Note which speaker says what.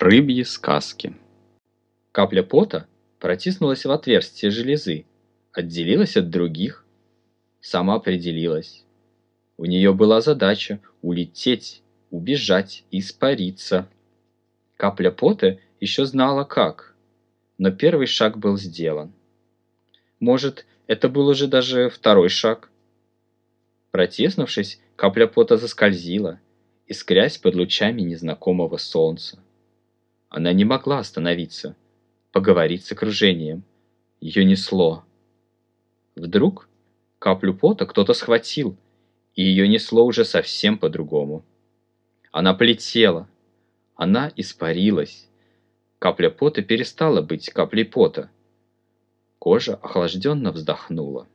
Speaker 1: Рыбьи сказки. Капля пота протиснулась в отверстие железы, отделилась от других, сама определилась. У нее была задача улететь, убежать, испариться. Капля пота еще знала как, но первый шаг был сделан. Может, это был уже даже второй шаг. Протеснувшись, капля пота заскользила, искрясь под лучами незнакомого солнца. Она не могла остановиться, поговорить с окружением. Ее несло. Вдруг каплю пота кто-то схватил, и ее несло уже совсем по-другому. Она полетела. Она испарилась. Капля пота перестала быть каплей пота. Кожа охлажденно вздохнула.